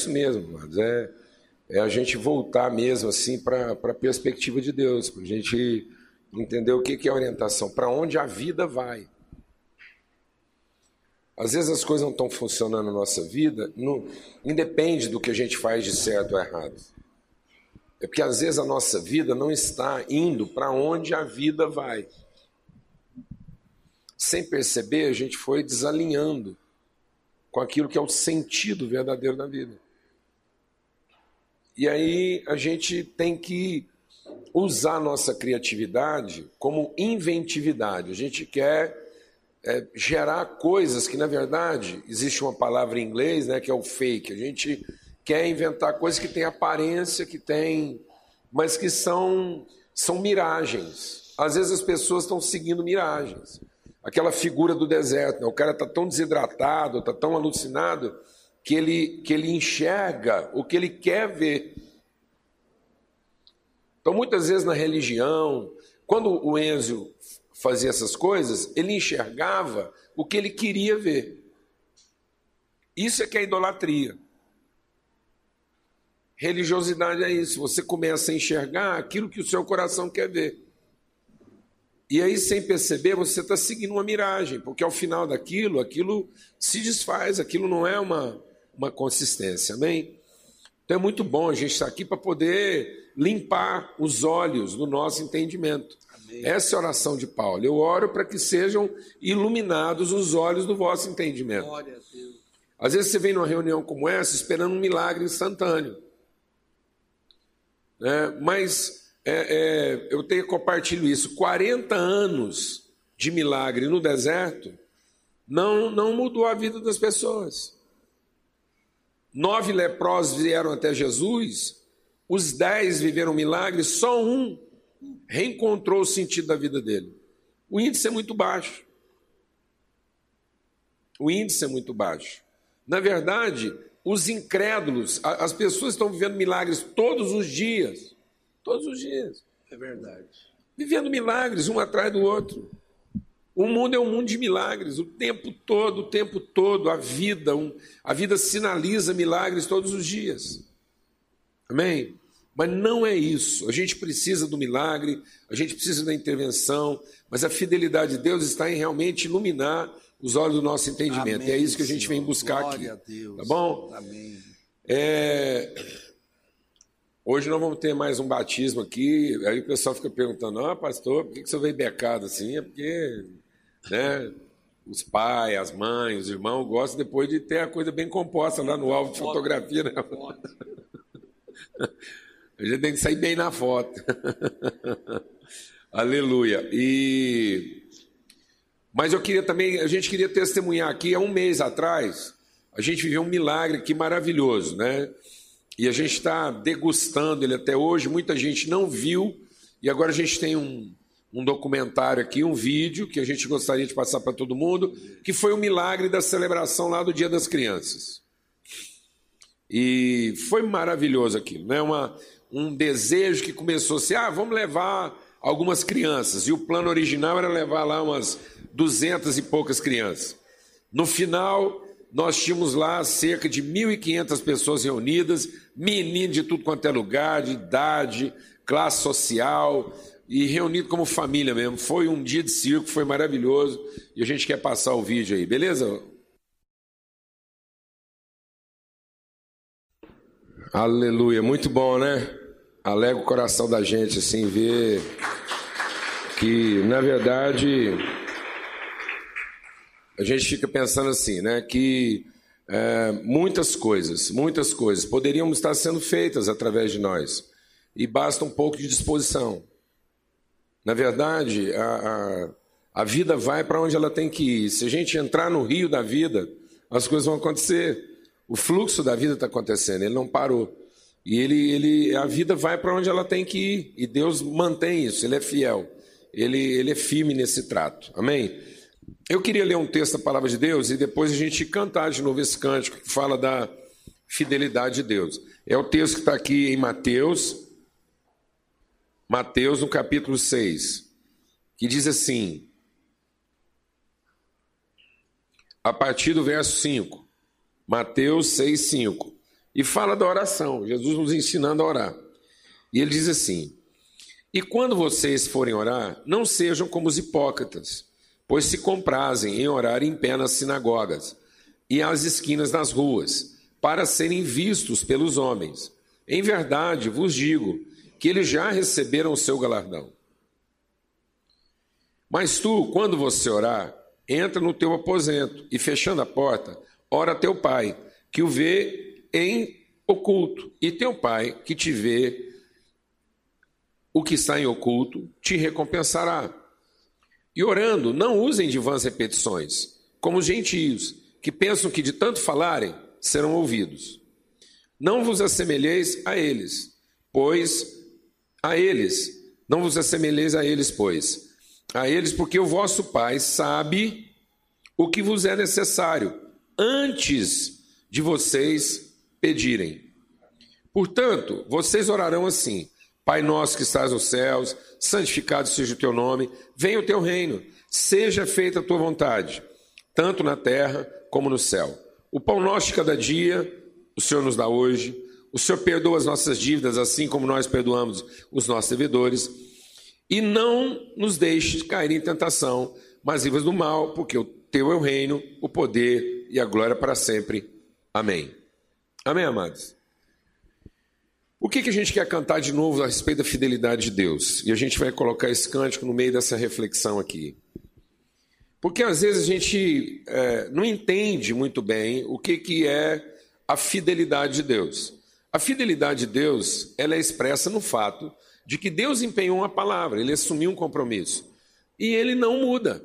Isso mesmo, mas é, é a gente voltar mesmo assim para a perspectiva de Deus, para a gente entender o que, que é orientação, para onde a vida vai. Às vezes as coisas não estão funcionando na nossa vida, não, independe do que a gente faz de certo ou errado. É porque às vezes a nossa vida não está indo para onde a vida vai. Sem perceber, a gente foi desalinhando com aquilo que é o sentido verdadeiro da vida. E aí a gente tem que usar a nossa criatividade como inventividade. A gente quer é, gerar coisas que, na verdade, existe uma palavra em inglês né, que é o fake. A gente quer inventar coisas que têm aparência, que têm. mas que são, são miragens. Às vezes as pessoas estão seguindo miragens. Aquela figura do deserto, né? o cara está tão desidratado, está tão alucinado, que ele, que ele enxerga o que ele quer ver. Então, muitas vezes na religião, quando o Enzo fazia essas coisas, ele enxergava o que ele queria ver. Isso é que é idolatria. Religiosidade é isso, você começa a enxergar aquilo que o seu coração quer ver. E aí, sem perceber, você está seguindo uma miragem, porque ao final daquilo, aquilo se desfaz, aquilo não é uma, uma consistência, amém? Então é muito bom a gente estar aqui para poder limpar os olhos do nosso entendimento. Amém. Essa é a oração de Paulo. Eu oro para que sejam iluminados os olhos do vosso entendimento. Glória a Deus. Às vezes você vem numa reunião como essa esperando um milagre instantâneo. É, mas é, é, eu tenho compartilho isso. 40 anos de milagre no deserto não, não mudou a vida das pessoas. Nove leprosos vieram até Jesus, os dez viveram milagres, só um reencontrou o sentido da vida dele. O índice é muito baixo. O índice é muito baixo. Na verdade, os incrédulos, as pessoas estão vivendo milagres todos os dias. Todos os dias. É verdade. Vivendo milagres um atrás do outro. O mundo é um mundo de milagres, o tempo todo, o tempo todo, a vida, um, a vida sinaliza milagres todos os dias. Amém? Mas não é isso. A gente precisa do milagre, a gente precisa da intervenção, mas a fidelidade de Deus está em realmente iluminar os olhos do nosso entendimento. Amém, é isso que a gente Senhor. vem buscar Glória aqui. Tá bom? Amém. É... Hoje nós vamos ter mais um batismo aqui. Aí o pessoal fica perguntando: Ah, pastor, por que você veio becado assim? É porque né? Os pais, as mães, os irmãos gostam depois de ter a coisa bem composta lá no álbum de fotografia, né? A gente tem que sair bem na foto. Aleluia. E mas eu queria também, a gente queria testemunhar aqui, há um mês atrás, a gente viveu um milagre aqui maravilhoso, né? E a gente está degustando ele até hoje, muita gente não viu, e agora a gente tem um, um documentário aqui, um vídeo que a gente gostaria de passar para todo mundo, que foi o milagre da celebração lá do Dia das Crianças. E foi maravilhoso aquilo, né? Uma, um desejo que começou assim: ah, vamos levar algumas crianças. E o plano original era levar lá umas duzentas e poucas crianças. No final, nós tínhamos lá cerca de 1.500 pessoas reunidas, meninos de tudo quanto é lugar, de idade, classe social, e reunido como família mesmo. Foi um dia de circo, foi maravilhoso. E a gente quer passar o vídeo aí, beleza? Aleluia, muito bom, né? Alega o coração da gente, assim, ver que, na verdade, a gente fica pensando assim, né? Que é, muitas coisas, muitas coisas poderiam estar sendo feitas através de nós. E basta um pouco de disposição. Na verdade, a, a, a vida vai para onde ela tem que ir. Se a gente entrar no rio da vida, as coisas vão acontecer. O fluxo da vida está acontecendo, ele não parou. E ele, ele, a vida vai para onde ela tem que ir. E Deus mantém isso, ele é fiel. Ele, ele é firme nesse trato. Amém? Eu queria ler um texto da palavra de Deus e depois a gente cantar de novo esse cântico que fala da fidelidade de Deus. É o texto que está aqui em Mateus, Mateus, no capítulo 6, que diz assim, a partir do verso 5. Mateus 6, 5. E fala da oração, Jesus nos ensinando a orar. E ele diz assim: E quando vocês forem orar, não sejam como os hipócritas, pois se comprazem em orar em pé nas sinagogas e às esquinas das ruas, para serem vistos pelos homens. Em verdade vos digo que eles já receberam o seu galardão. Mas tu, quando você orar, entra no teu aposento e, fechando a porta, ora teu pai, que o vê em oculto, e teu pai, que te vê o que está em oculto, te recompensará. E orando, não usem de vãs repetições, como os gentios, que pensam que de tanto falarem serão ouvidos. Não vos assemelheis a eles, pois a eles, não vos assemelheis a eles, pois a eles, porque o vosso Pai sabe o que vos é necessário antes de vocês pedirem. Portanto, vocês orarão assim: Pai nosso que estás nos céus, santificado seja o teu nome, venha o teu reino, seja feita a tua vontade, tanto na terra como no céu. O pão nosso de cada dia, o Senhor nos dá hoje. O Senhor perdoa as nossas dívidas, assim como nós perdoamos os nossos devedores e não nos deixes cair em tentação, mas livres do mal, porque o teu é o reino, o poder e a glória para sempre. Amém. Amém, amados? O que, que a gente quer cantar de novo a respeito da fidelidade de Deus? E a gente vai colocar esse cântico no meio dessa reflexão aqui. Porque às vezes a gente é, não entende muito bem o que, que é a fidelidade de Deus. A fidelidade de Deus ela é expressa no fato de que Deus empenhou uma palavra, ele assumiu um compromisso. E ele não muda.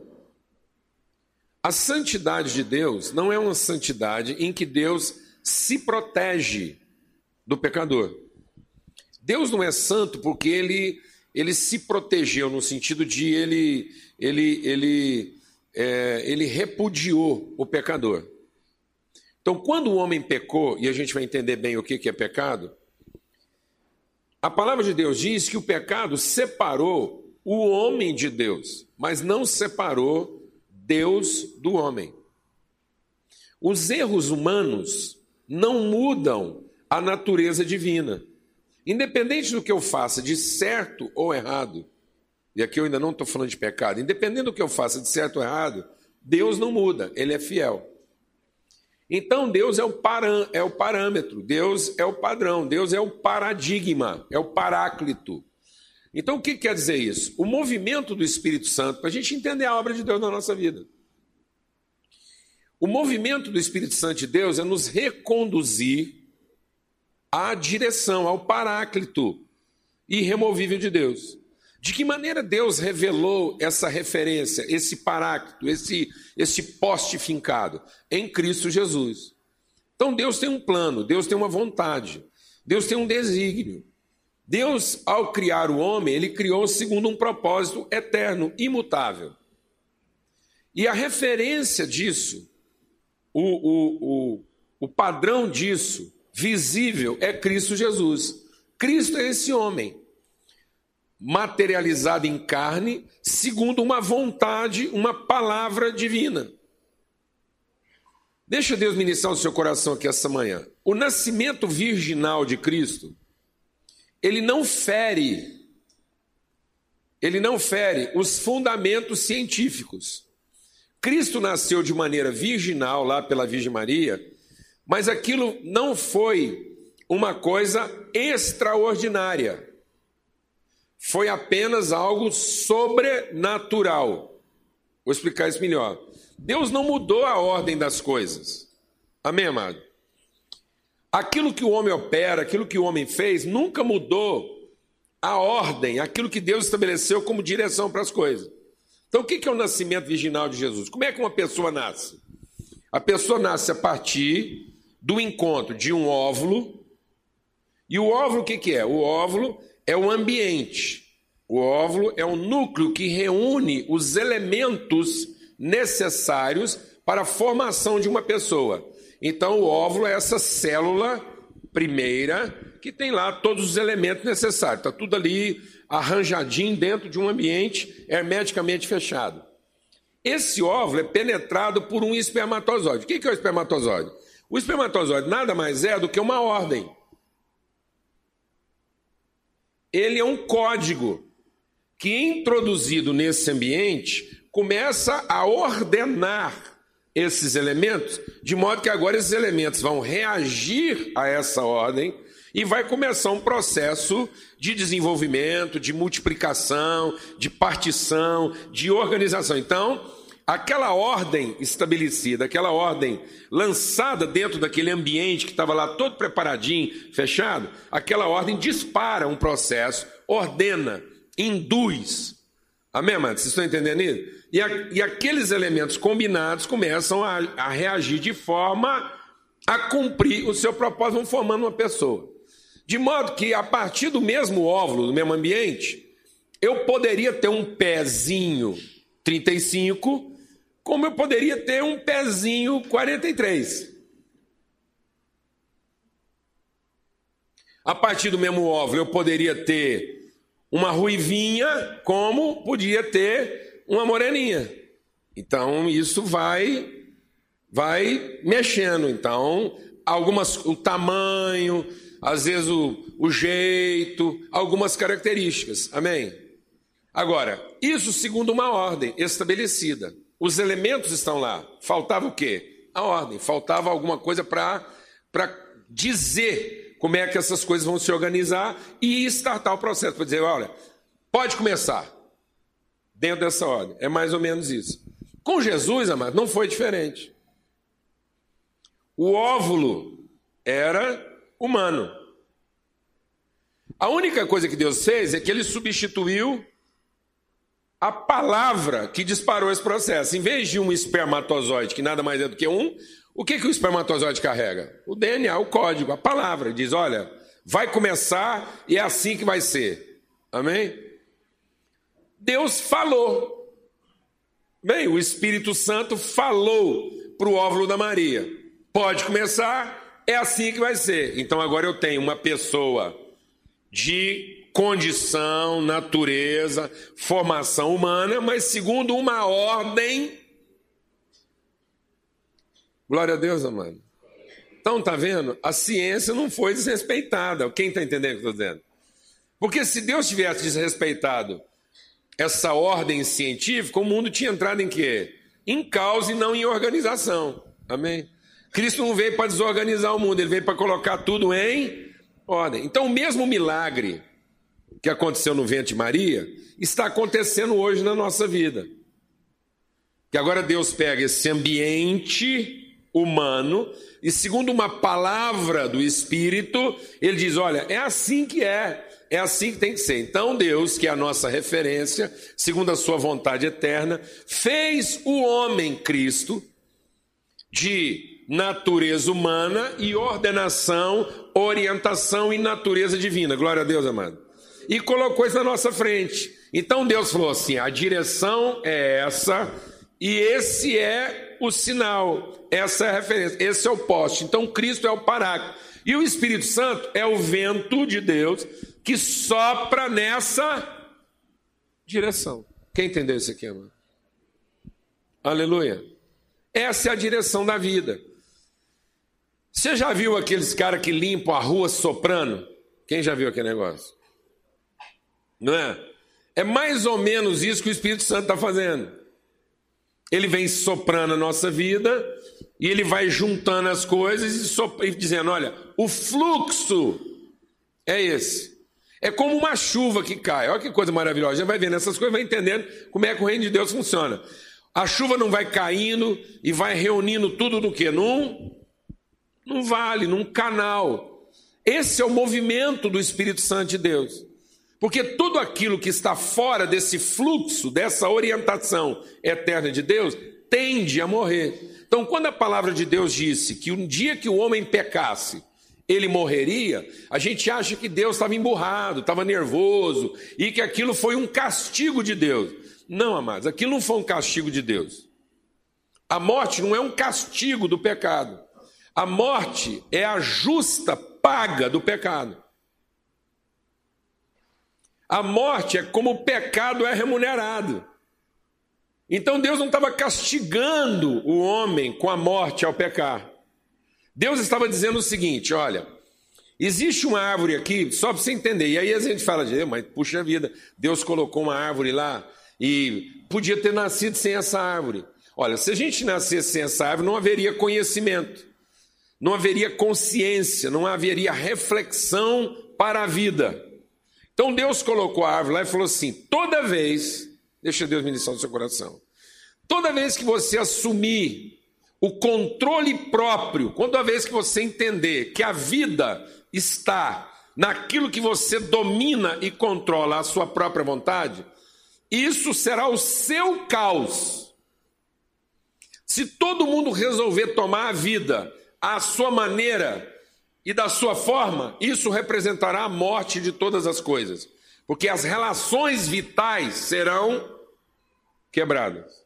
A santidade de Deus não é uma santidade em que Deus se protege do pecador. Deus não é santo porque ele, ele se protegeu no sentido de ele, ele, ele, é, ele repudiou o pecador. Então, quando o homem pecou, e a gente vai entender bem o que é pecado, a palavra de Deus diz que o pecado separou o homem de Deus, mas não separou Deus do homem. Os erros humanos não mudam a natureza divina. Independente do que eu faça, de certo ou errado, e aqui eu ainda não estou falando de pecado, independente do que eu faça, de certo ou errado, Deus não muda, Ele é fiel. Então Deus é o, parã, é o parâmetro, Deus é o padrão, Deus é o paradigma, é o paráclito. Então o que quer dizer isso? O movimento do Espírito Santo, para a gente entender a obra de Deus na nossa vida. O movimento do Espírito Santo de Deus é nos reconduzir à direção, ao paráclito irremovível de Deus. De que maneira Deus revelou essa referência, esse paráclito, esse, esse poste fincado? Em Cristo Jesus. Então Deus tem um plano, Deus tem uma vontade, Deus tem um desígnio. Deus, ao criar o homem, ele criou segundo um propósito eterno, imutável. E a referência disso, o, o, o, o padrão disso, visível, é Cristo Jesus. Cristo é esse homem materializada em carne, segundo uma vontade, uma palavra divina. Deixa Deus ministrar o seu coração aqui essa manhã. O nascimento virginal de Cristo, ele não fere, ele não fere os fundamentos científicos. Cristo nasceu de maneira virginal lá pela Virgem Maria, mas aquilo não foi uma coisa extraordinária foi apenas algo sobrenatural. Vou explicar isso melhor. Deus não mudou a ordem das coisas. Amém, amado? Aquilo que o homem opera, aquilo que o homem fez, nunca mudou a ordem, aquilo que Deus estabeleceu como direção para as coisas. Então, o que é o nascimento virginal de Jesus? Como é que uma pessoa nasce? A pessoa nasce a partir do encontro de um óvulo. E o óvulo, o que é? O óvulo é o ambiente. O óvulo é o núcleo que reúne os elementos necessários para a formação de uma pessoa. Então, o óvulo é essa célula primeira que tem lá todos os elementos necessários. Está tudo ali arranjadinho dentro de um ambiente hermeticamente fechado. Esse óvulo é penetrado por um espermatozoide. O que é o espermatozoide? O espermatozoide nada mais é do que uma ordem. Ele é um código que, introduzido nesse ambiente, começa a ordenar esses elementos, de modo que agora esses elementos vão reagir a essa ordem e vai começar um processo de desenvolvimento, de multiplicação, de partição, de organização. Então, aquela ordem estabelecida, aquela ordem lançada dentro daquele ambiente que estava lá todo preparadinho, fechado, aquela ordem dispara um processo, ordena, induz. Amém, amados? Vocês estão entendendo isso? E, a, e aqueles elementos combinados começam a, a reagir de forma a cumprir o seu propósito, vão formando uma pessoa. De modo que, a partir do mesmo óvulo, do mesmo ambiente, eu poderia ter um pezinho 35 como eu poderia ter um pezinho 43. A partir do mesmo óvulo, eu poderia ter uma ruivinha, como podia ter uma moreninha. Então, isso vai vai mexendo. Então, algumas o tamanho, às vezes o, o jeito, algumas características. Amém? Agora, isso segundo uma ordem estabelecida. Os elementos estão lá. Faltava o quê? A ordem. Faltava alguma coisa para dizer como é que essas coisas vão se organizar e startar o processo. Para dizer, olha, pode começar. Dentro dessa ordem. É mais ou menos isso. Com Jesus, amado, não foi diferente. O óvulo era humano. A única coisa que Deus fez é que ele substituiu a palavra que disparou esse processo. Em vez de um espermatozoide, que nada mais é do que um, o que, que o espermatozoide carrega? O DNA, o código, a palavra. Diz: olha, vai começar e é assim que vai ser. Amém? Deus falou. Bem, o Espírito Santo falou para o óvulo da Maria: pode começar, é assim que vai ser. Então agora eu tenho uma pessoa de condição, natureza, formação humana, mas segundo uma ordem. Glória a Deus, amado. Então, tá vendo? A ciência não foi desrespeitada. Quem está entendendo o que eu estou dizendo? Porque se Deus tivesse desrespeitado essa ordem científica, o mundo tinha entrado em quê? Em caos e não em organização. Amém? Cristo não veio para desorganizar o mundo, ele veio para colocar tudo em ordem. Então, o mesmo milagre que aconteceu no ventre de Maria está acontecendo hoje na nossa vida. Que agora Deus pega esse ambiente humano e, segundo uma palavra do Espírito, ele diz: Olha, é assim que é, é assim que tem que ser. Então, Deus, que é a nossa referência, segundo a sua vontade eterna, fez o homem Cristo de natureza humana e ordenação, orientação e natureza divina. Glória a Deus, amado e colocou isso na nossa frente. Então Deus falou assim: a direção é essa, e esse é o sinal, essa é a referência, esse é o poste. Então Cristo é o paráclito. E o Espírito Santo é o vento de Deus que sopra nessa direção. Quem entendeu isso aqui, amado? Aleluia. Essa é a direção da vida. Você já viu aqueles caras que limpam a rua soprando? Quem já viu aquele negócio? Não é? É mais ou menos isso que o Espírito Santo está fazendo. Ele vem soprando a nossa vida e ele vai juntando as coisas e, e dizendo: olha, o fluxo é esse. É como uma chuva que cai. Olha que coisa maravilhosa. Já vai vendo essas coisas, vai entendendo como é que o reino de Deus funciona. A chuva não vai caindo e vai reunindo tudo no que? Num, num vale, num canal. Esse é o movimento do Espírito Santo de Deus. Porque tudo aquilo que está fora desse fluxo, dessa orientação eterna de Deus, tende a morrer. Então, quando a palavra de Deus disse que um dia que o homem pecasse, ele morreria, a gente acha que Deus estava emburrado, estava nervoso e que aquilo foi um castigo de Deus. Não, amados, aquilo não foi um castigo de Deus. A morte não é um castigo do pecado. A morte é a justa paga do pecado. A morte é como o pecado é remunerado. Então Deus não estava castigando o homem com a morte ao pecar. Deus estava dizendo o seguinte: olha, existe uma árvore aqui, só para você entender, e aí a gente fala de, mas puxa vida, Deus colocou uma árvore lá e podia ter nascido sem essa árvore. Olha, se a gente nascesse sem essa árvore, não haveria conhecimento, não haveria consciência, não haveria reflexão para a vida. Então Deus colocou a árvore lá e falou assim: toda vez, deixa Deus ministrar no seu coração, toda vez que você assumir o controle próprio, toda vez que você entender que a vida está naquilo que você domina e controla a sua própria vontade, isso será o seu caos. Se todo mundo resolver tomar a vida à sua maneira e da sua forma, isso representará a morte de todas as coisas, porque as relações vitais serão quebradas.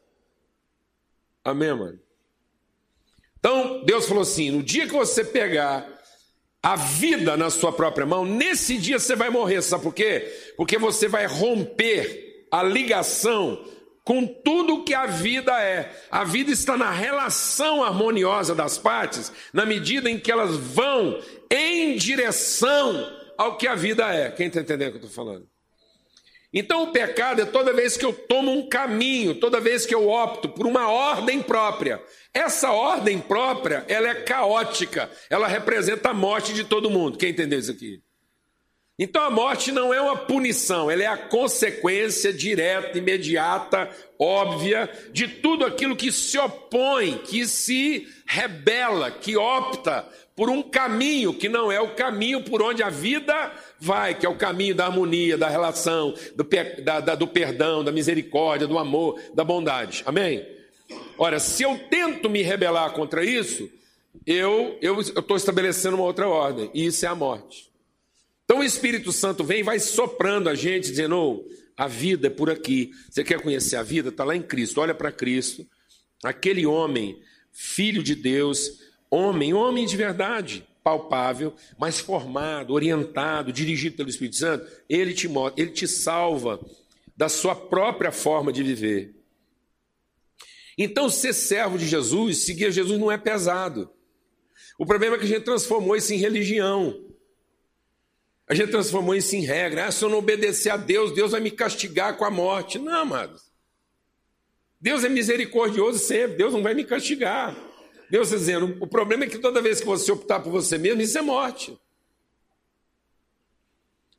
Amém, mano? Então, Deus falou assim: no dia que você pegar a vida na sua própria mão, nesse dia você vai morrer, sabe por quê? Porque você vai romper a ligação com tudo que a vida é. A vida está na relação harmoniosa das partes, na medida em que elas vão em direção ao que a vida é. Quem está entendendo o que eu estou falando? Então, o pecado é toda vez que eu tomo um caminho, toda vez que eu opto por uma ordem própria. Essa ordem própria, ela é caótica, ela representa a morte de todo mundo. Quem entendeu isso aqui? Então a morte não é uma punição, ela é a consequência direta, imediata, óbvia de tudo aquilo que se opõe, que se rebela, que opta por um caminho que não é o caminho por onde a vida vai, que é o caminho da harmonia, da relação, do, da, da, do perdão, da misericórdia, do amor, da bondade. Amém? Ora, se eu tento me rebelar contra isso, eu estou estabelecendo uma outra ordem, e isso é a morte. Então o Espírito Santo vem e vai soprando a gente, dizendo: oh, a vida é por aqui. Você quer conhecer a vida? Está lá em Cristo. Olha para Cristo. Aquele homem, filho de Deus, homem, homem de verdade, palpável, mas formado, orientado, dirigido pelo Espírito Santo, ele te ele te salva da sua própria forma de viver. Então, ser servo de Jesus, seguir Jesus não é pesado. O problema é que a gente transformou isso em religião. A gente transformou isso em regra. Ah, se eu não obedecer a Deus, Deus vai me castigar com a morte. Não, amados. Deus é misericordioso sempre, Deus não vai me castigar. Deus está dizendo: o problema é que toda vez que você optar por você mesmo, isso é morte.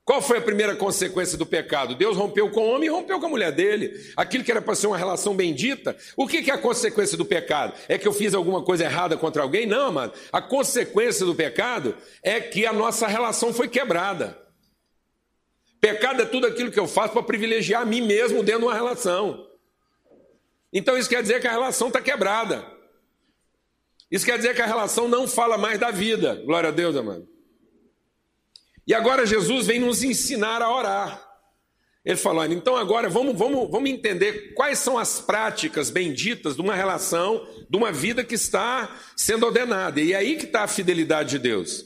Qual foi a primeira consequência do pecado? Deus rompeu com o homem e rompeu com a mulher dele. Aquilo que era para ser uma relação bendita. O que é a consequência do pecado? É que eu fiz alguma coisa errada contra alguém? Não, amado. A consequência do pecado é que a nossa relação foi quebrada. Pecado é tudo aquilo que eu faço para privilegiar a mim mesmo dentro de uma relação. Então isso quer dizer que a relação está quebrada. Isso quer dizer que a relação não fala mais da vida. Glória a Deus, amado. E agora Jesus vem nos ensinar a orar. Ele falou: então agora vamos, vamos, vamos entender quais são as práticas benditas de uma relação, de uma vida que está sendo ordenada. E é aí que está a fidelidade de Deus.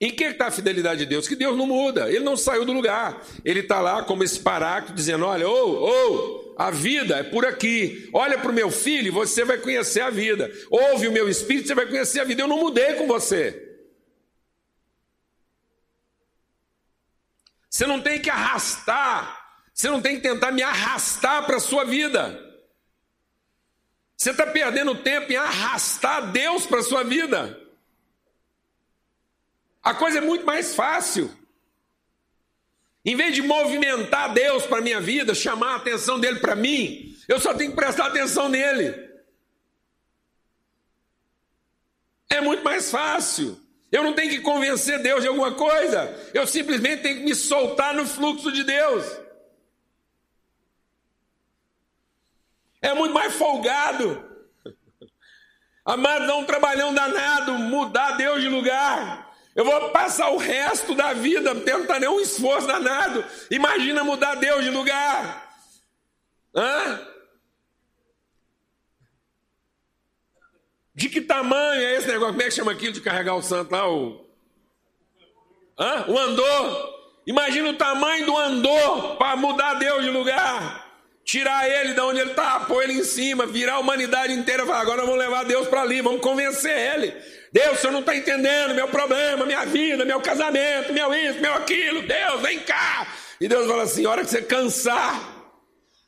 Em que está a fidelidade de Deus? Que Deus não muda, ele não saiu do lugar. Ele está lá como esse paráclito dizendo: olha, ou, ou, a vida é por aqui. Olha para o meu filho, você vai conhecer a vida. Ouve o meu espírito, você vai conhecer a vida. Eu não mudei com você. Você não tem que arrastar, você não tem que tentar me arrastar para a sua vida. Você está perdendo tempo em arrastar Deus para a sua vida. A coisa é muito mais fácil. Em vez de movimentar Deus para a minha vida, chamar a atenção dele para mim, eu só tenho que prestar atenção nele. É muito mais fácil. Eu não tenho que convencer Deus de alguma coisa. Eu simplesmente tenho que me soltar no fluxo de Deus. É muito mais folgado. Amado, não um trabalhão danado, mudar Deus de lugar. Eu vou passar o resto da vida tentando nenhum esforço danado. Imagina mudar Deus de lugar. Hã? De que tamanho é esse negócio? Como é que chama aquilo de carregar o santo lá? O, Hã? o andor. Imagina o tamanho do andor para mudar Deus de lugar. Tirar ele de onde ele está, pôr ele em cima, virar a humanidade inteira. Falar, agora vamos levar Deus para ali, vamos convencer ele Deus, senhor não está entendendo meu problema, minha vida, meu casamento, meu isso, meu aquilo. Deus, vem cá. E Deus fala assim: hora que você cansar,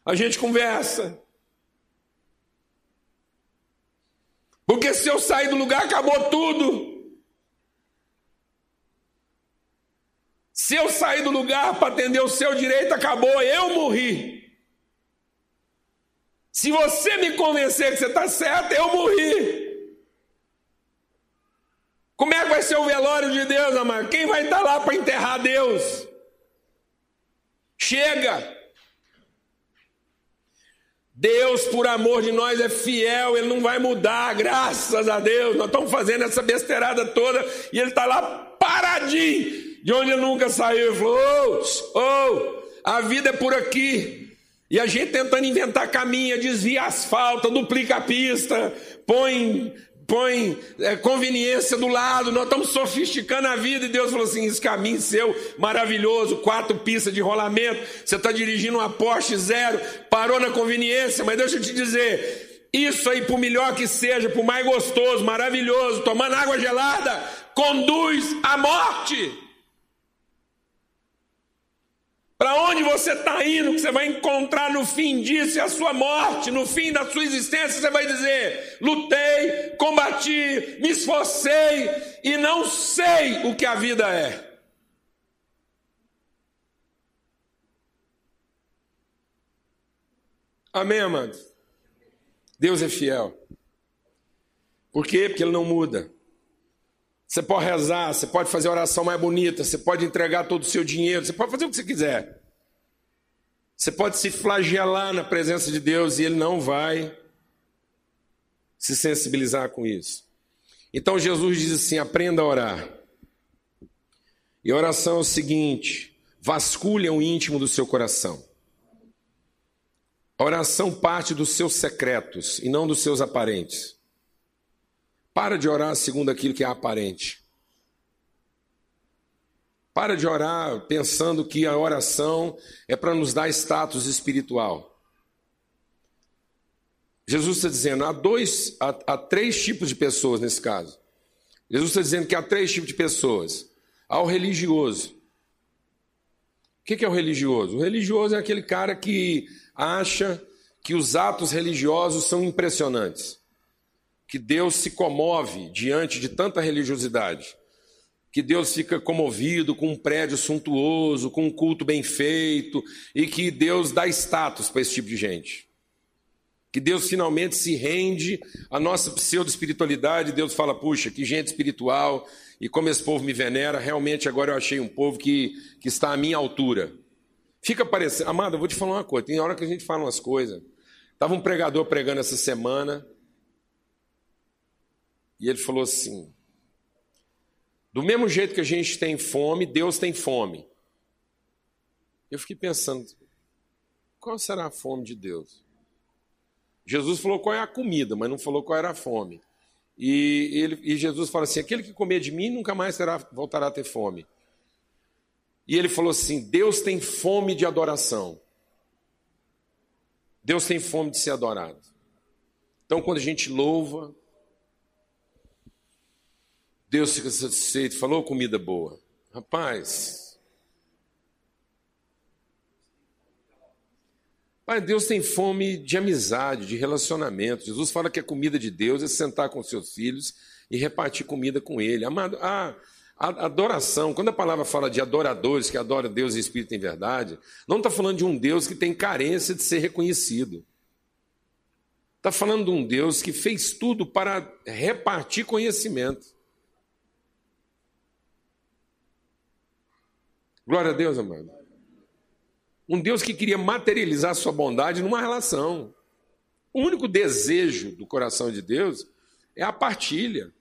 a gente conversa. Porque se eu sair do lugar, acabou tudo. Se eu sair do lugar para atender o seu direito, acabou, eu morri. Se você me convencer que você está certo, eu morri. Como é que vai ser o velório de Deus, amado? Quem vai estar tá lá para enterrar Deus? Chega! Deus, por amor de nós, é fiel, Ele não vai mudar, graças a Deus. Nós estamos fazendo essa besteirada toda e Ele está lá paradinho, de onde Ele nunca saiu. Ele falou: oh, oh, a vida é por aqui. E a gente tentando inventar caminho, desvia asfalto, duplica a pista, põe, põe é, conveniência do lado, nós estamos sofisticando a vida, e Deus falou assim: esse caminho seu, maravilhoso, quatro pistas de rolamento, você está dirigindo uma Porsche zero, parou na conveniência, mas deixa eu te dizer, isso aí, por melhor que seja, por mais gostoso, maravilhoso, tomando água gelada, conduz à morte. Para onde você está indo, que você vai encontrar no fim disso, é a sua morte, no fim da sua existência, você vai dizer: lutei, combati, me esforcei e não sei o que a vida é. Amém, amados? Deus é fiel. Por quê? Porque Ele não muda. Você pode rezar, você pode fazer a oração mais bonita, você pode entregar todo o seu dinheiro, você pode fazer o que você quiser. Você pode se flagelar na presença de Deus e Ele não vai se sensibilizar com isso. Então Jesus diz assim: aprenda a orar. E a oração é o seguinte: vasculhe o íntimo do seu coração. A oração parte dos seus secretos e não dos seus aparentes. Para de orar segundo aquilo que é aparente. Para de orar pensando que a oração é para nos dar status espiritual. Jesus está dizendo, há dois, há, há três tipos de pessoas nesse caso. Jesus está dizendo que há três tipos de pessoas. Há o religioso. O que é o religioso? O religioso é aquele cara que acha que os atos religiosos são impressionantes que Deus se comove diante de tanta religiosidade, que Deus fica comovido com um prédio suntuoso, com um culto bem feito, e que Deus dá status para esse tipo de gente. Que Deus finalmente se rende à nossa pseudo-espiritualidade, Deus fala, puxa, que gente espiritual, e como esse povo me venera, realmente agora eu achei um povo que, que está à minha altura. Fica parecendo, amado, eu vou te falar uma coisa, tem hora que a gente fala umas coisas. Estava um pregador pregando essa semana, e ele falou assim: do mesmo jeito que a gente tem fome, Deus tem fome. Eu fiquei pensando, qual será a fome de Deus? Jesus falou qual é a comida, mas não falou qual era a fome. E, ele, e Jesus fala assim: aquele que comer de mim nunca mais voltará a ter fome. E ele falou assim: Deus tem fome de adoração. Deus tem fome de ser adorado. Então, quando a gente louva, Deus fica satisfeito, falou comida boa. Rapaz, Pai, Deus tem fome de amizade, de relacionamento. Jesus fala que a comida de Deus é sentar com seus filhos e repartir comida com ele. Amado, a, adoração, quando a palavra fala de adoradores que adoram Deus e Espírito em verdade, não está falando de um Deus que tem carência de ser reconhecido. Está falando de um Deus que fez tudo para repartir conhecimento. Glória a Deus, amado. Um Deus que queria materializar sua bondade numa relação. O único desejo do coração de Deus é a partilha,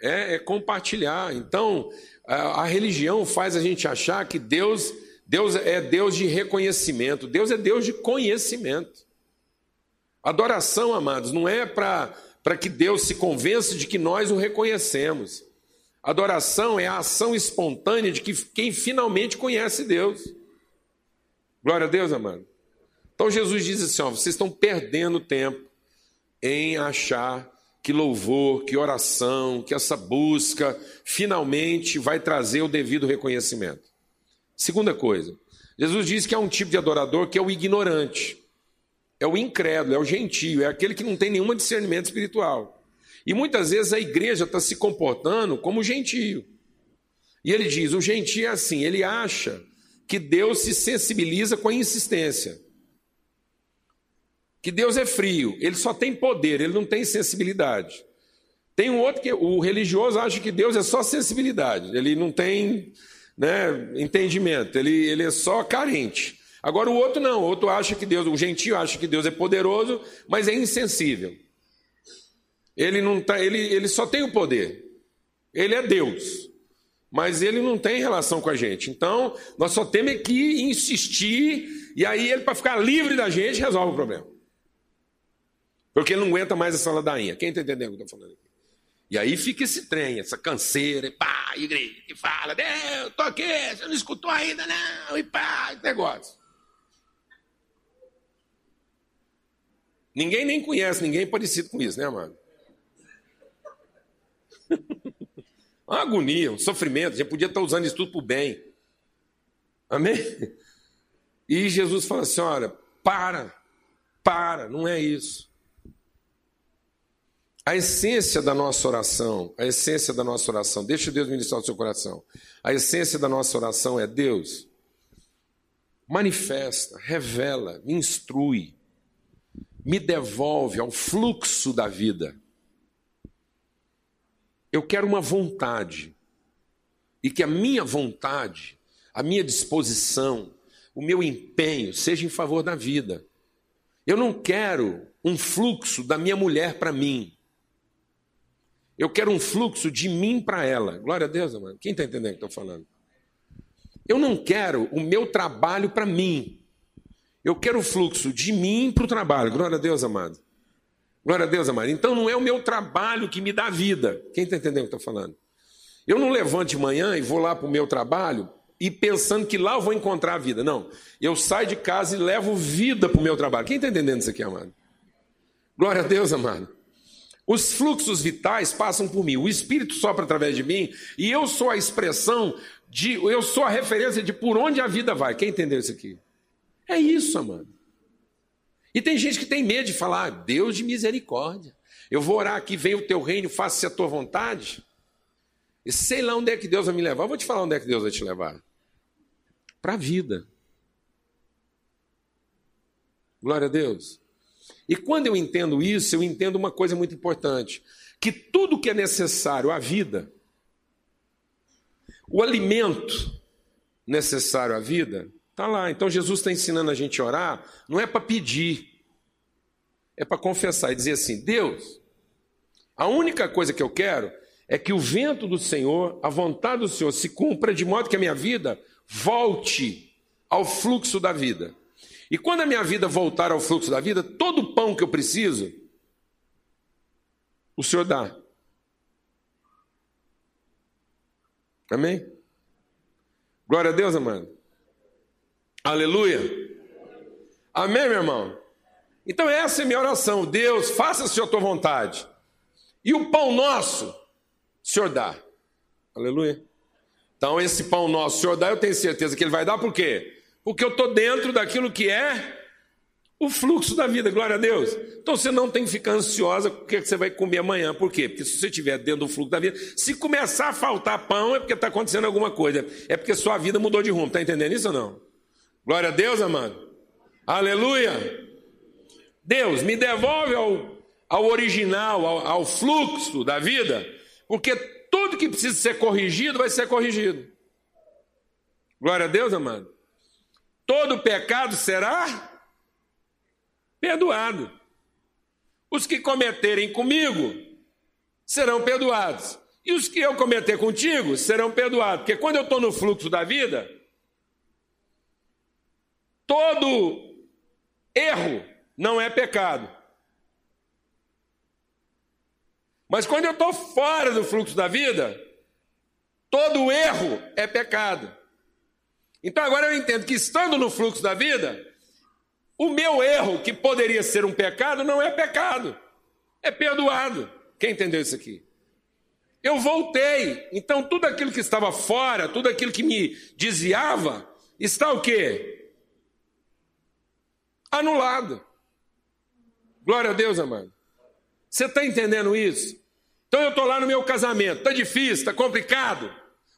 é, é compartilhar. Então, a, a religião faz a gente achar que Deus, Deus é Deus de reconhecimento, Deus é Deus de conhecimento. Adoração, amados, não é para que Deus se convença de que nós o reconhecemos. Adoração é a ação espontânea de que quem finalmente conhece Deus. Glória a Deus, amado. Então Jesus diz assim: ó, vocês estão perdendo tempo em achar que louvor, que oração, que essa busca finalmente vai trazer o devido reconhecimento. Segunda coisa, Jesus diz que há um tipo de adorador que é o ignorante, é o incrédulo, é o gentio, é aquele que não tem nenhum discernimento espiritual. E muitas vezes a igreja está se comportando como gentio. E ele diz: o gentio é assim, ele acha que Deus se sensibiliza com a insistência que Deus é frio, ele só tem poder, ele não tem sensibilidade. Tem um outro que o religioso acha que Deus é só sensibilidade, ele não tem né, entendimento, ele, ele é só carente. Agora o outro não, o outro acha que Deus, o gentio acha que Deus é poderoso, mas é insensível. Ele não tá, ele, ele só tem o poder. Ele é Deus, mas ele não tem relação com a gente. Então, nós só temos que insistir e aí ele para ficar livre da gente resolve o problema. Porque ele não aguenta mais essa ladainha. Quem está entendendo o que eu estou falando aqui? E aí fica esse trem, essa canseira, e pá, e grita, e fala, Deus, tô aqui, você não escutou ainda, não, e pá, esse negócio. Ninguém nem conhece ninguém parecido com isso, né, amado? Uma agonia, um sofrimento, já podia estar usando isso tudo para o bem. Amém? E Jesus fala assim: olha, para, para, não é isso. A essência da nossa oração, a essência da nossa oração, deixa Deus ministrar o seu coração. A essência da nossa oração é Deus, manifesta, revela, me instrui, me devolve ao fluxo da vida. Eu quero uma vontade, e que a minha vontade, a minha disposição, o meu empenho seja em favor da vida. Eu não quero um fluxo da minha mulher para mim. Eu quero um fluxo de mim para ela. Glória a Deus, amado. Quem está entendendo o que estou falando? Eu não quero o meu trabalho para mim. Eu quero o fluxo de mim para o trabalho. Glória a Deus, amado. Glória a Deus, amado. Então não é o meu trabalho que me dá vida. Quem está entendendo o que estou falando? Eu não levanto de manhã e vou lá para o meu trabalho e pensando que lá eu vou encontrar a vida. Não. Eu saio de casa e levo vida para o meu trabalho. Quem está entendendo isso aqui, amado? Glória a Deus, amado. Os fluxos vitais passam por mim, o Espírito sopra através de mim e eu sou a expressão de, eu sou a referência de por onde a vida vai. Quem entendeu isso aqui? É isso, amado. E tem gente que tem medo de falar, Deus de misericórdia. Eu vou orar aqui, vem o teu reino, faça-se a tua vontade. E sei lá onde é que Deus vai me levar. Eu vou te falar onde é que Deus vai te levar. Para a vida. Glória a Deus. E quando eu entendo isso, eu entendo uma coisa muito importante: que tudo que é necessário à vida, o alimento necessário à vida, está lá. Então Jesus está ensinando a gente a orar, não é para pedir, é para confessar e dizer assim: Deus, a única coisa que eu quero é que o vento do Senhor, a vontade do Senhor se cumpra de modo que a minha vida volte ao fluxo da vida. E quando a minha vida voltar ao fluxo da vida, todo o pão que eu preciso, o Senhor dá. Amém? Glória a Deus, amado. Aleluia. Amém, meu irmão? Então, essa é minha oração. Deus, faça-se a tua vontade. E o pão nosso, o Senhor dá. Aleluia. Então, esse pão nosso, o Senhor dá, eu tenho certeza que Ele vai dar, por quê? Porque eu estou dentro daquilo que é o fluxo da vida, glória a Deus. Então você não tem que ficar ansiosa com o que você vai comer amanhã. Por quê? Porque se você estiver dentro do fluxo da vida, se começar a faltar pão, é porque está acontecendo alguma coisa. É porque sua vida mudou de rumo. Está entendendo isso ou não? Glória a Deus, amado. Aleluia. Deus, me devolve ao, ao original, ao, ao fluxo da vida, porque tudo que precisa ser corrigido vai ser corrigido. Glória a Deus, amado todo pecado será perdoado. Os que cometerem comigo serão perdoados. E os que eu cometer contigo serão perdoados. Porque quando eu estou no fluxo da vida, todo erro não é pecado. Mas quando eu estou fora do fluxo da vida, todo erro é pecado. Então agora eu entendo que estando no fluxo da vida, o meu erro, que poderia ser um pecado, não é pecado, é perdoado. Quem entendeu isso aqui? Eu voltei. Então tudo aquilo que estava fora, tudo aquilo que me desviava, está o quê? Anulado. Glória a Deus, amado. Você está entendendo isso? Então eu estou lá no meu casamento, está difícil, está complicado,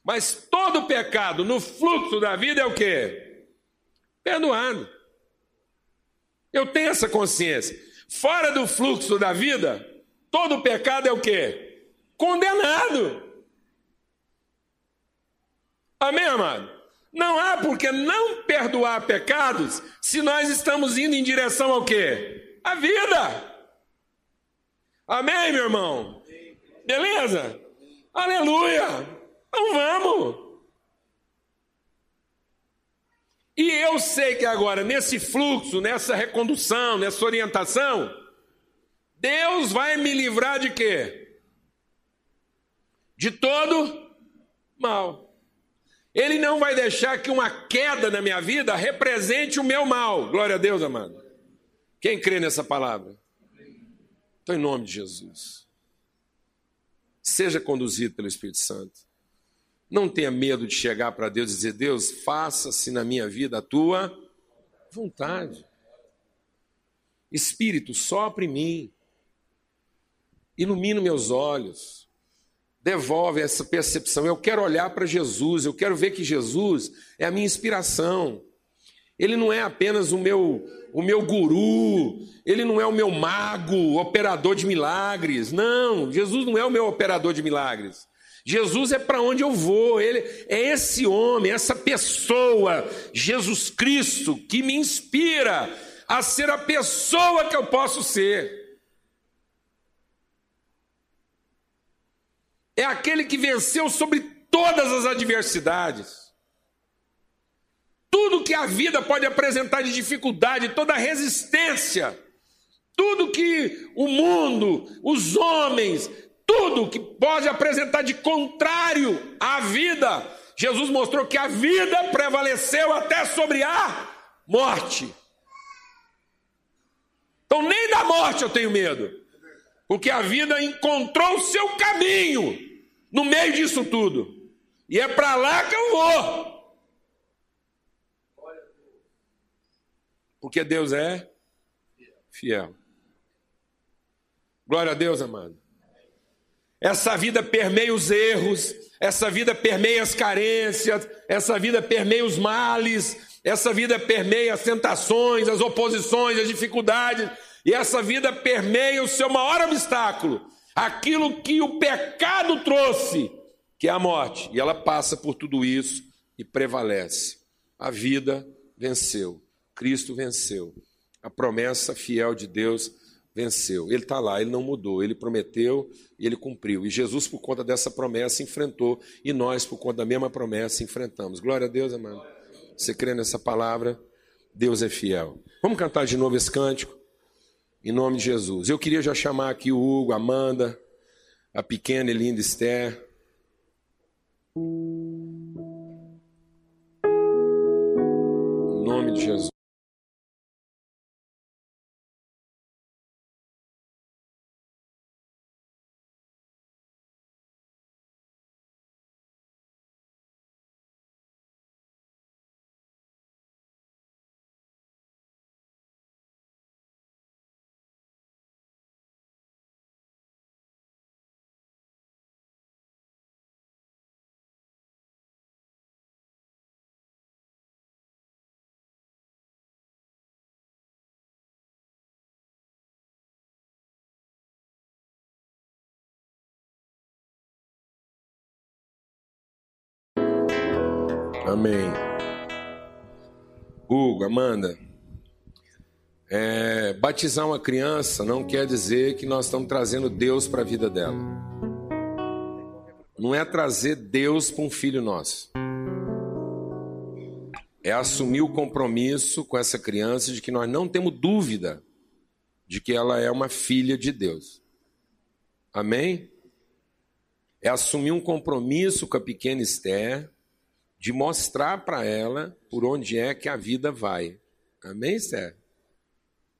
mas todo pecado no fluxo da vida é o quê? Perdoado. Eu tenho essa consciência. Fora do fluxo da vida, todo pecado é o quê? Condenado. Amém, amado? Não há por que não perdoar pecados se nós estamos indo em direção ao quê? A vida. Amém, meu irmão? Beleza? Aleluia! Então vamos! E eu sei que agora, nesse fluxo, nessa recondução, nessa orientação, Deus vai me livrar de quê? De todo mal. Ele não vai deixar que uma queda na minha vida represente o meu mal. Glória a Deus, amado. Quem crê nessa palavra? Então, em nome de Jesus, seja conduzido pelo Espírito Santo. Não tenha medo de chegar para Deus e dizer: Deus, faça-se na minha vida a tua vontade. Espírito, sopra em mim, ilumina meus olhos, devolve essa percepção. Eu quero olhar para Jesus, eu quero ver que Jesus é a minha inspiração. Ele não é apenas o meu o meu guru, ele não é o meu mago, operador de milagres. Não, Jesus não é o meu operador de milagres. Jesus é para onde eu vou, ele é esse homem, essa pessoa, Jesus Cristo, que me inspira a ser a pessoa que eu posso ser. É aquele que venceu sobre todas as adversidades tudo que a vida pode apresentar de dificuldade, toda resistência, tudo que o mundo, os homens, tudo que pode apresentar de contrário à vida, Jesus mostrou que a vida prevaleceu até sobre a morte. Então, nem da morte eu tenho medo, porque a vida encontrou o seu caminho no meio disso tudo, e é para lá que eu vou. Porque Deus é fiel. Glória a Deus, amado. Essa vida permeia os erros, essa vida permeia as carências, essa vida permeia os males, essa vida permeia as tentações, as oposições, as dificuldades, e essa vida permeia o seu maior obstáculo, aquilo que o pecado trouxe, que é a morte. E ela passa por tudo isso e prevalece. A vida venceu. Cristo venceu. A promessa fiel de Deus venceu. Ele está lá, ele não mudou, ele prometeu e ele cumpriu. E Jesus, por conta dessa promessa, enfrentou, e nós, por conta da mesma promessa, enfrentamos. Glória a Deus, amado. Você crê nessa palavra? Deus é fiel. Vamos cantar de novo esse cântico? Em nome de Jesus. Eu queria já chamar aqui o Hugo, a Amanda, a pequena e linda Esther. Amém. Hugo, Amanda, é, batizar uma criança não quer dizer que nós estamos trazendo Deus para a vida dela. Não é trazer Deus para um filho nosso. É assumir o compromisso com essa criança de que nós não temos dúvida de que ela é uma filha de Deus. Amém? É assumir um compromisso com a pequena Esther de mostrar para ela por onde é que a vida vai. Amém, Esther?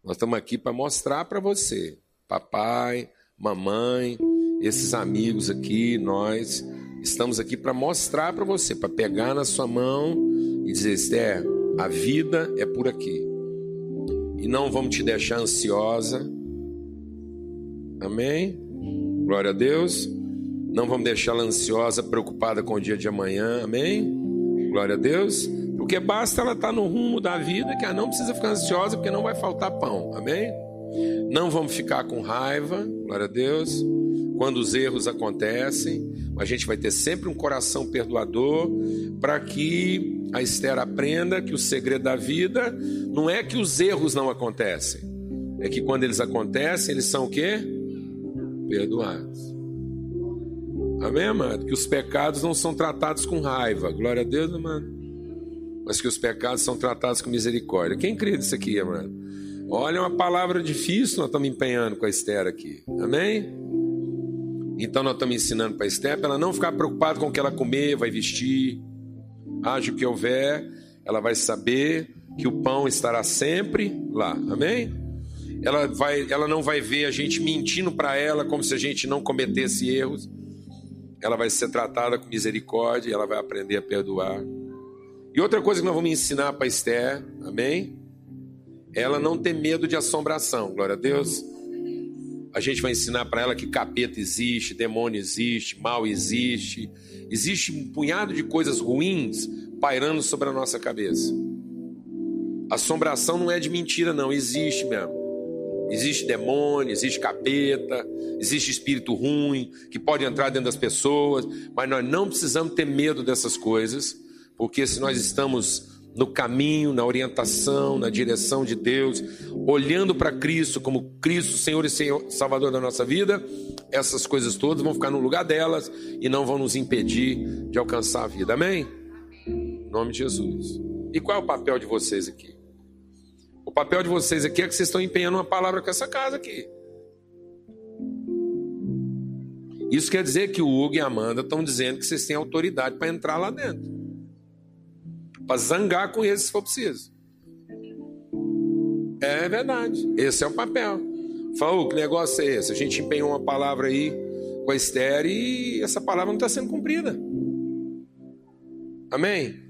Nós estamos aqui para mostrar para você, papai, mamãe, esses amigos aqui, nós estamos aqui para mostrar para você, para pegar na sua mão e dizer: Esther, a vida é por aqui. E não vamos te deixar ansiosa. Amém? Glória a Deus. Não vamos deixá-la ansiosa, preocupada com o dia de amanhã. Amém? Glória a Deus. Porque basta ela estar tá no rumo da vida, que ela não precisa ficar ansiosa, porque não vai faltar pão. Amém? Não vamos ficar com raiva. Glória a Deus. Quando os erros acontecem, a gente vai ter sempre um coração perdoador para que a Esther aprenda que o segredo da vida não é que os erros não acontecem, é que quando eles acontecem, eles são o quê? Perdoados. Amém, amado? Que os pecados não são tratados com raiva. Glória a Deus, amado. Mas que os pecados são tratados com misericórdia. Quem crê nisso aqui, amado? Olha, uma palavra difícil nós estamos empenhando com a Esther aqui. Amém? Então nós estamos ensinando para a Esther para ela não ficar preocupada com o que ela comer, vai vestir. Haja o que houver, ela vai saber que o pão estará sempre lá. Amém? Ela, vai, ela não vai ver a gente mentindo para ela como se a gente não cometesse erros. Ela vai ser tratada com misericórdia e ela vai aprender a perdoar. E outra coisa que nós vamos ensinar para Esther, amém? Ela não ter medo de assombração, glória a Deus. A gente vai ensinar para ela que capeta existe, demônio existe, mal existe. Existe um punhado de coisas ruins pairando sobre a nossa cabeça. Assombração não é de mentira, não, existe mesmo. Existe demônio, existe capeta, existe espírito ruim que pode entrar dentro das pessoas, mas nós não precisamos ter medo dessas coisas, porque se nós estamos no caminho, na orientação, na direção de Deus, olhando para Cristo como Cristo, Senhor e Senhor, Salvador da nossa vida, essas coisas todas vão ficar no lugar delas e não vão nos impedir de alcançar a vida. Amém? Em nome de Jesus. E qual é o papel de vocês aqui? O papel de vocês aqui é que vocês estão empenhando uma palavra com essa casa aqui. Isso quer dizer que o Hugo e a Amanda estão dizendo que vocês têm autoridade para entrar lá dentro para zangar com eles se for preciso. É verdade. Esse é o papel. Falou, que negócio é esse? A gente empenhou uma palavra aí com a Esther e essa palavra não está sendo cumprida. Amém?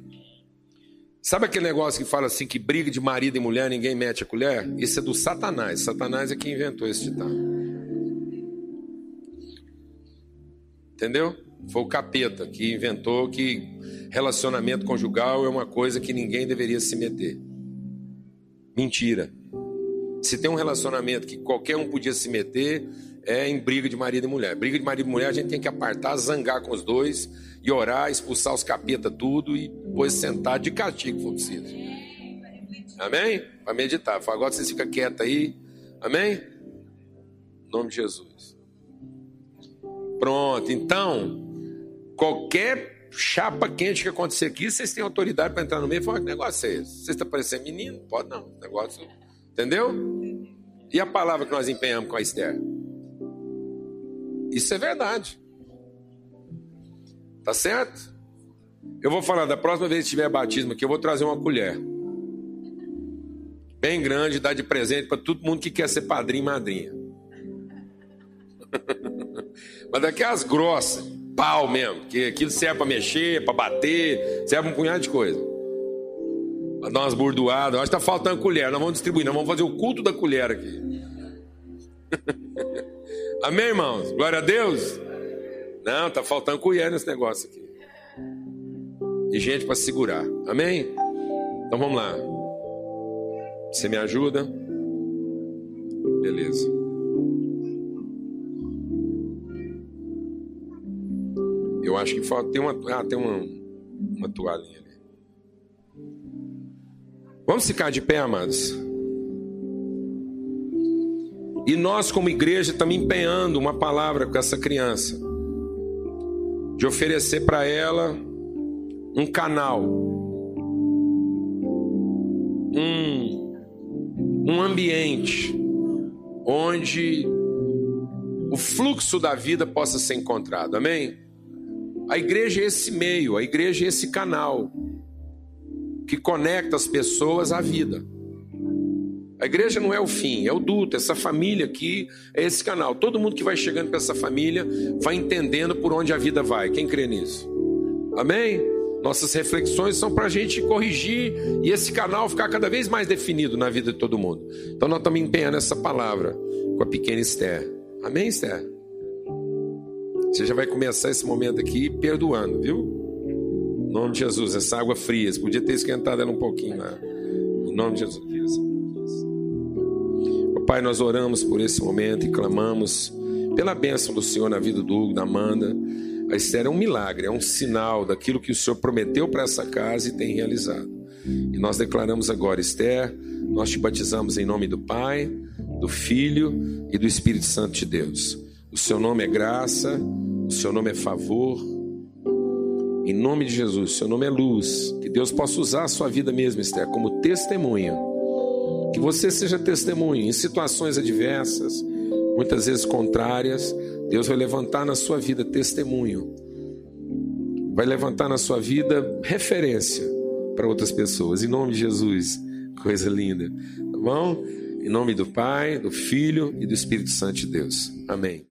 Sabe aquele negócio que fala assim que briga de marido e mulher ninguém mete a colher? Isso é do Satanás. Satanás é quem inventou esse ditado. Entendeu? Foi o capeta que inventou que relacionamento conjugal é uma coisa que ninguém deveria se meter. Mentira. Se tem um relacionamento que qualquer um podia se meter, é em briga de marido e mulher. Briga de marido e mulher a gente tem que apartar, zangar com os dois e orar, expulsar os capeta tudo e depois sentar de castigo, se for preciso. Amém? Para meditar. Agora você fica quieto aí. Amém? Em nome de Jesus. Pronto, então, Qualquer chapa quente que acontecer aqui, vocês têm autoridade para entrar no meio e falar: que negócio é esse? Vocês estão parecendo menino? Pode não. Negócio. Entendeu? E a palavra que nós empenhamos com a Esther? Isso é verdade. Tá certo? Eu vou falar, da próxima vez que tiver batismo aqui, eu vou trazer uma colher. Bem grande, dar de presente para todo mundo que quer ser padrinho e madrinha. Mas daqui as grossas pau mesmo, que aquilo serve para mexer, para bater, serve um punhado de coisa. Para dar umas bordoadas. Acho que está faltando colher, nós vamos distribuir, nós vamos fazer o culto da colher aqui. Amém, irmãos? Glória a Deus. Não, tá faltando colher nesse negócio aqui. E gente para segurar. Amém? Então vamos lá. Você me ajuda? Beleza. Eu acho que falta. Tem uma, ah, tem uma, uma toalhinha ali. Vamos ficar de pé, amados. E nós, como igreja, estamos empenhando uma palavra com essa criança, de oferecer para ela um canal, um, um ambiente onde o fluxo da vida possa ser encontrado. Amém? A igreja é esse meio, a igreja é esse canal que conecta as pessoas à vida. A igreja não é o fim, é o duto, essa família aqui, é esse canal. Todo mundo que vai chegando para essa família vai entendendo por onde a vida vai. Quem crê nisso? Amém? Nossas reflexões são para a gente corrigir e esse canal ficar cada vez mais definido na vida de todo mundo. Então nós estamos empenhando essa palavra com a pequena Esther. Amém, Esther? Você já vai começar esse momento aqui perdoando, viu? Em nome de Jesus, essa água fria, você podia ter esquentado ela um pouquinho lá. Em nome de Jesus. Pai, nós oramos por esse momento e clamamos pela bênção do Senhor na vida do Hugo, da Amanda. A Esther é um milagre, é um sinal daquilo que o Senhor prometeu para essa casa e tem realizado. E nós declaramos agora, Esther, nós te batizamos em nome do Pai, do Filho e do Espírito Santo de Deus. O seu nome é graça, o seu nome é favor. Em nome de Jesus, o seu nome é luz. Que Deus possa usar a sua vida mesmo, Esther, como testemunho que você seja testemunho em situações adversas, muitas vezes contrárias. Deus vai levantar na sua vida testemunho, vai levantar na sua vida referência para outras pessoas. Em nome de Jesus, coisa linda, tá bom? Em nome do Pai, do Filho e do Espírito Santo de Deus. Amém.